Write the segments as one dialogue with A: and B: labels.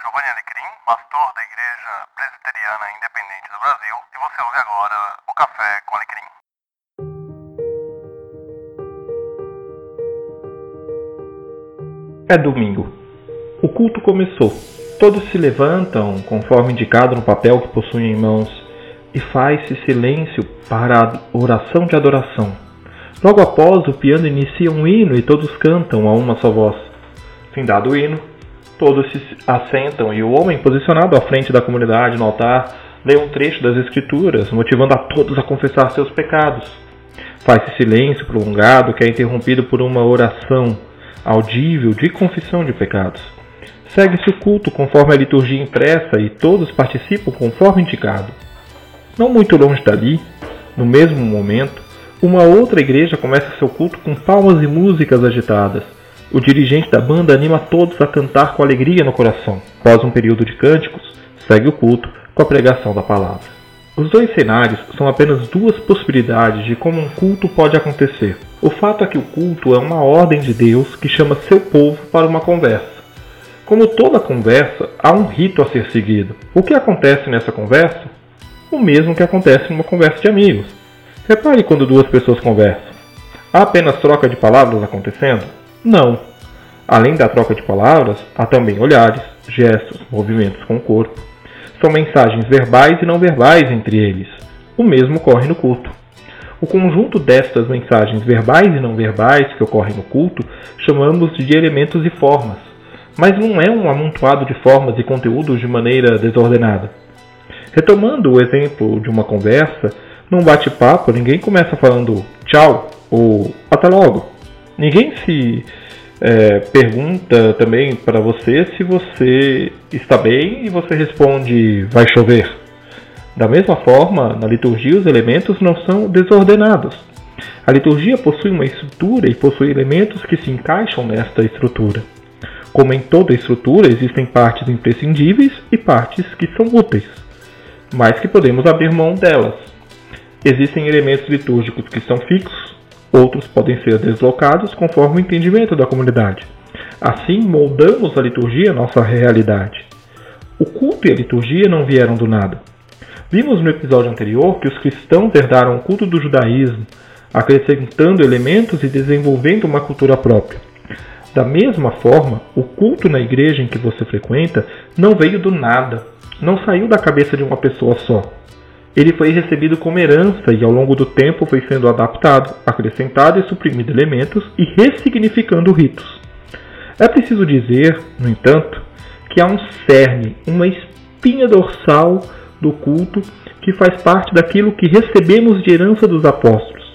A: Giovanni Alecrim, pastor da Igreja Presbiteriana Independente do Brasil, e você ouve agora o Café com Alecrim.
B: É domingo. O culto começou. Todos se levantam, conforme indicado no papel que possuem em mãos, e faz-se silêncio para a oração de adoração. Logo após, o piano inicia um hino e todos cantam a uma só voz. Findado o hino, todos se assentam e o homem posicionado à frente da comunidade no altar lê um trecho das Escrituras, motivando a todos a confessar seus pecados. Faz-se silêncio prolongado que é interrompido por uma oração audível de confissão de pecados. Segue-se o culto conforme a liturgia impressa e todos participam conforme indicado. Não muito longe dali, no mesmo momento, uma outra igreja começa seu culto com palmas e músicas agitadas. O dirigente da banda anima todos a cantar com alegria no coração. Após um período de cânticos, segue o culto com a pregação da palavra. Os dois cenários são apenas duas possibilidades de como um culto pode acontecer. O fato é que o culto é uma ordem de Deus que chama seu povo para uma conversa. Como toda conversa, há um rito a ser seguido. O que acontece nessa conversa? O mesmo que acontece numa conversa de amigos. Repare quando duas pessoas conversam. Há apenas troca de palavras acontecendo? Não. Além da troca de palavras, há também olhares, gestos, movimentos com o corpo. São mensagens verbais e não verbais entre eles. O mesmo ocorre no culto. O conjunto destas mensagens verbais e não verbais que ocorrem no culto chamamos de elementos e formas, mas não é um amontoado de formas e conteúdos de maneira desordenada. Retomando o exemplo de uma conversa, num bate-papo ninguém começa falando tchau ou até logo. Ninguém se é, pergunta também para você se você está bem e você responde vai chover. Da mesma forma, na liturgia os elementos não são desordenados. A liturgia possui uma estrutura e possui elementos que se encaixam nesta estrutura. Como em toda estrutura, existem partes imprescindíveis e partes que são úteis, mas que podemos abrir mão delas. Existem elementos litúrgicos que são fixos Outros podem ser deslocados conforme o entendimento da comunidade. Assim, moldamos a liturgia à nossa realidade. O culto e a liturgia não vieram do nada. Vimos no episódio anterior que os cristãos herdaram o culto do judaísmo, acrescentando elementos e desenvolvendo uma cultura própria. Da mesma forma, o culto na igreja em que você frequenta não veio do nada, não saiu da cabeça de uma pessoa só ele foi recebido como herança e ao longo do tempo foi sendo adaptado, acrescentado e suprimido elementos e ressignificando ritos. É preciso dizer, no entanto, que há um cerne, uma espinha dorsal do culto que faz parte daquilo que recebemos de herança dos apóstolos: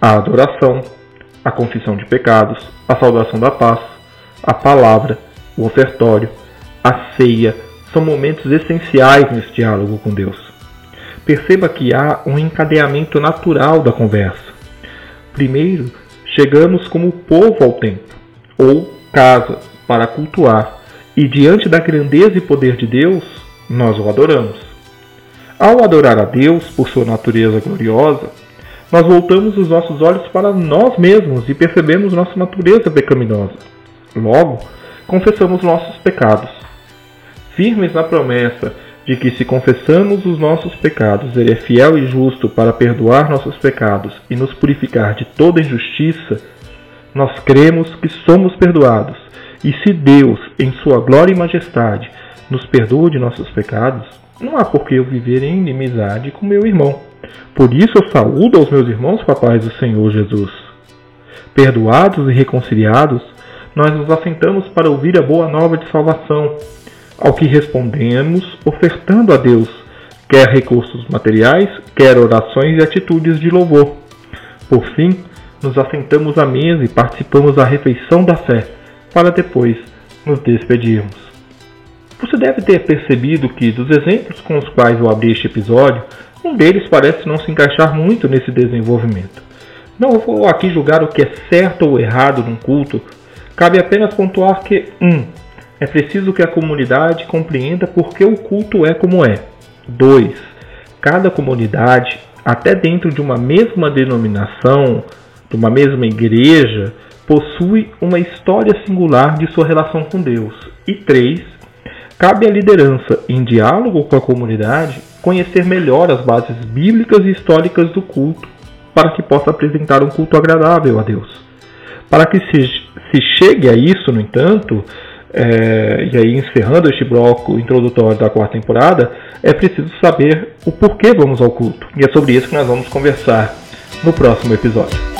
B: a adoração, a confissão de pecados, a saudação da paz, a palavra, o ofertório, a ceia, são momentos essenciais nesse diálogo com Deus. Perceba que há um encadeamento natural da conversa. Primeiro, chegamos como povo ao templo, ou casa, para cultuar, e diante da grandeza e poder de Deus, nós o adoramos. Ao adorar a Deus por sua natureza gloriosa, nós voltamos os nossos olhos para nós mesmos e percebemos nossa natureza pecaminosa. Logo, confessamos nossos pecados. Firmes na promessa de que se confessamos os nossos pecados, Ele é fiel e justo para perdoar nossos pecados e nos purificar de toda injustiça, nós cremos que somos perdoados. E se Deus, em Sua glória e majestade, nos perdoa de nossos pecados, não há por que eu viver em inimizade com meu irmão. Por isso eu saúdo aos meus irmãos com do Senhor Jesus. Perdoados e reconciliados, nós nos assentamos para ouvir a boa nova de salvação ao que respondemos ofertando a Deus, quer recursos materiais, quer orações e atitudes de louvor. Por fim, nos assentamos à mesa e participamos da refeição da fé, para depois nos despedirmos. Você deve ter percebido que, dos exemplos com os quais eu abri este episódio, um deles parece não se encaixar muito nesse desenvolvimento. Não vou aqui julgar o que é certo ou errado num culto, cabe apenas pontuar que 1. Um, é preciso que a comunidade compreenda por que o culto é como é. 2. Cada comunidade, até dentro de uma mesma denominação, de uma mesma igreja, possui uma história singular de sua relação com Deus. E 3. cabe à liderança, em diálogo com a comunidade, conhecer melhor as bases bíblicas e históricas do culto, para que possa apresentar um culto agradável a Deus. Para que se, se chegue a isso, no entanto, é, e aí encerrando este bloco introdutório da quarta temporada, é preciso saber o porquê vamos ao culto. E é sobre isso que nós vamos conversar no próximo episódio.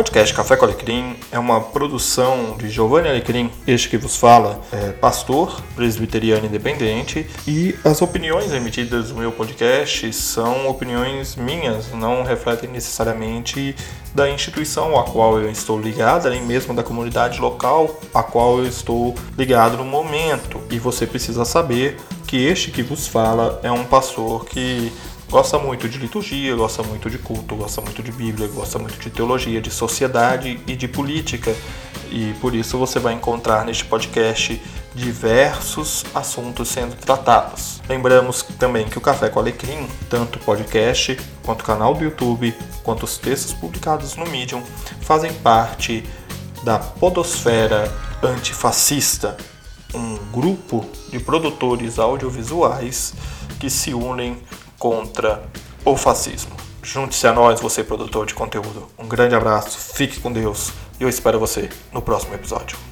B: Podcast Café com Alecrim é uma produção de Giovanni Alecrim, este que vos fala, é pastor presbiteriano independente, e as opiniões emitidas no meu podcast são opiniões minhas, não refletem necessariamente da instituição a qual eu estou ligado, nem mesmo da comunidade local a qual eu estou ligado no momento. E você precisa saber que este que vos fala é um pastor que gosta muito de liturgia, gosta muito de culto, gosta muito de Bíblia, gosta muito de teologia, de sociedade e de política. E por isso você vai encontrar neste podcast diversos assuntos sendo tratados. Lembramos também que o Café com Alecrim, tanto o podcast, quanto o canal do YouTube, quanto os textos publicados no Medium, fazem parte da Podosfera Antifascista, um grupo de produtores audiovisuais que se unem contra o fascismo. Junte-se a nós, você produtor de conteúdo. Um grande abraço, fique com Deus e eu espero você no próximo episódio.